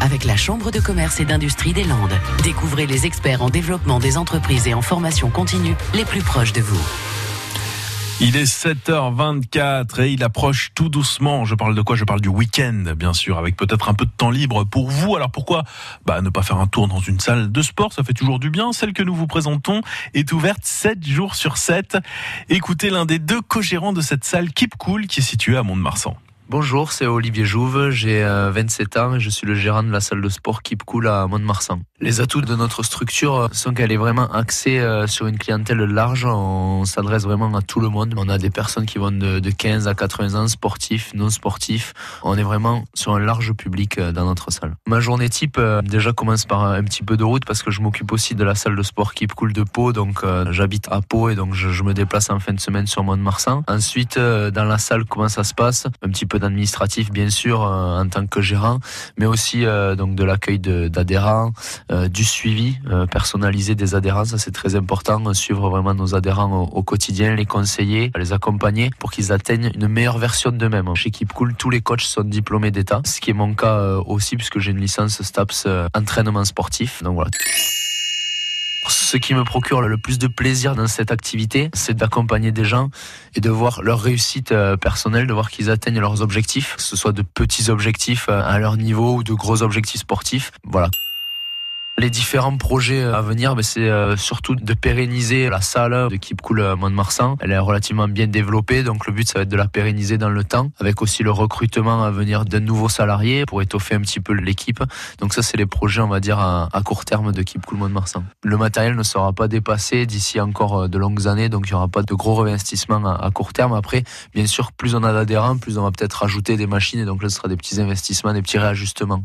avec la Chambre de commerce et d'industrie des Landes. Découvrez les experts en développement des entreprises et en formation continue les plus proches de vous. Il est 7h24 et il approche tout doucement. Je parle de quoi? Je parle du week-end, bien sûr, avec peut-être un peu de temps libre pour vous. Alors pourquoi? Bah, ne pas faire un tour dans une salle de sport Ça fait toujours du bien. Celle que nous vous présentons est ouverte 7 jours sur 7. Écoutez l'un des deux co-gérants de cette salle Keep Cool qui est située à Mont-de-Marsan. Bonjour, c'est Olivier Jouve, j'ai 27 euh, ans et je suis le gérant de la salle de sport Keep Cool à Mont-de-Marsan. Les atouts de notre structure sont qu'elle est vraiment axée euh, sur une clientèle large, on s'adresse vraiment à tout le monde. On a des personnes qui vont de 15 à 80 ans, sportifs, non sportifs. On est vraiment sur un large public euh, dans notre salle. Ma journée type déjà commence par un petit peu de route parce que je m'occupe aussi de la salle de sport Keep Cool de Pau, donc j'habite à Pau et donc je, me déplace en fin de semaine sur Mont-de-Marsan. Ensuite, dans la salle, comment ça se passe? Un petit peu administratif bien sûr euh, en tant que gérant, mais aussi euh, donc de l'accueil d'adhérents, euh, du suivi personnalisé des adhérents, ça c'est très important, suivre vraiment nos adhérents au, quotidien, les conseiller, les accompagner pour qu'ils atteignent une meilleure version d'eux-mêmes. Chez Keep Cool, tous les coachs sont diplômés d'État, ce qui est mon cas aussi puisque j'ai une licence STAPS entraînement sportif. Donc voilà. Ce qui me procure le plus de plaisir dans cette activité, c'est d'accompagner des gens et de voir leur réussite euh, personnelle, de voir qu'ils atteignent leurs objectifs, que ce soit de petits objectifs euh, à leur niveau ou de gros objectifs sportifs. Voilà. Les différents projets à venir, ben, c'est euh, surtout de pérenniser la salle de Keep Cool euh, Mont-de-Marsan. Elle est relativement bien développée, donc le but ça va être de la pérenniser dans le temps, avec aussi le recrutement à venir d'un nouveau salarié pour étoffer un petit peu l'équipe. Donc ça, c'est les projets, on va dire, à, court terme de Keep Cool Mont-de-Marsan. Le matériel ne sera pas dépassé d'ici encore euh, de longues années, donc il n'y aura pas de gros réinvestissements à, court terme. Après, bien sûr, plus on a d'adhérents, plus on va peut-être rajouter des machines, et donc là, ce sera des petits investissements, des petits réajustements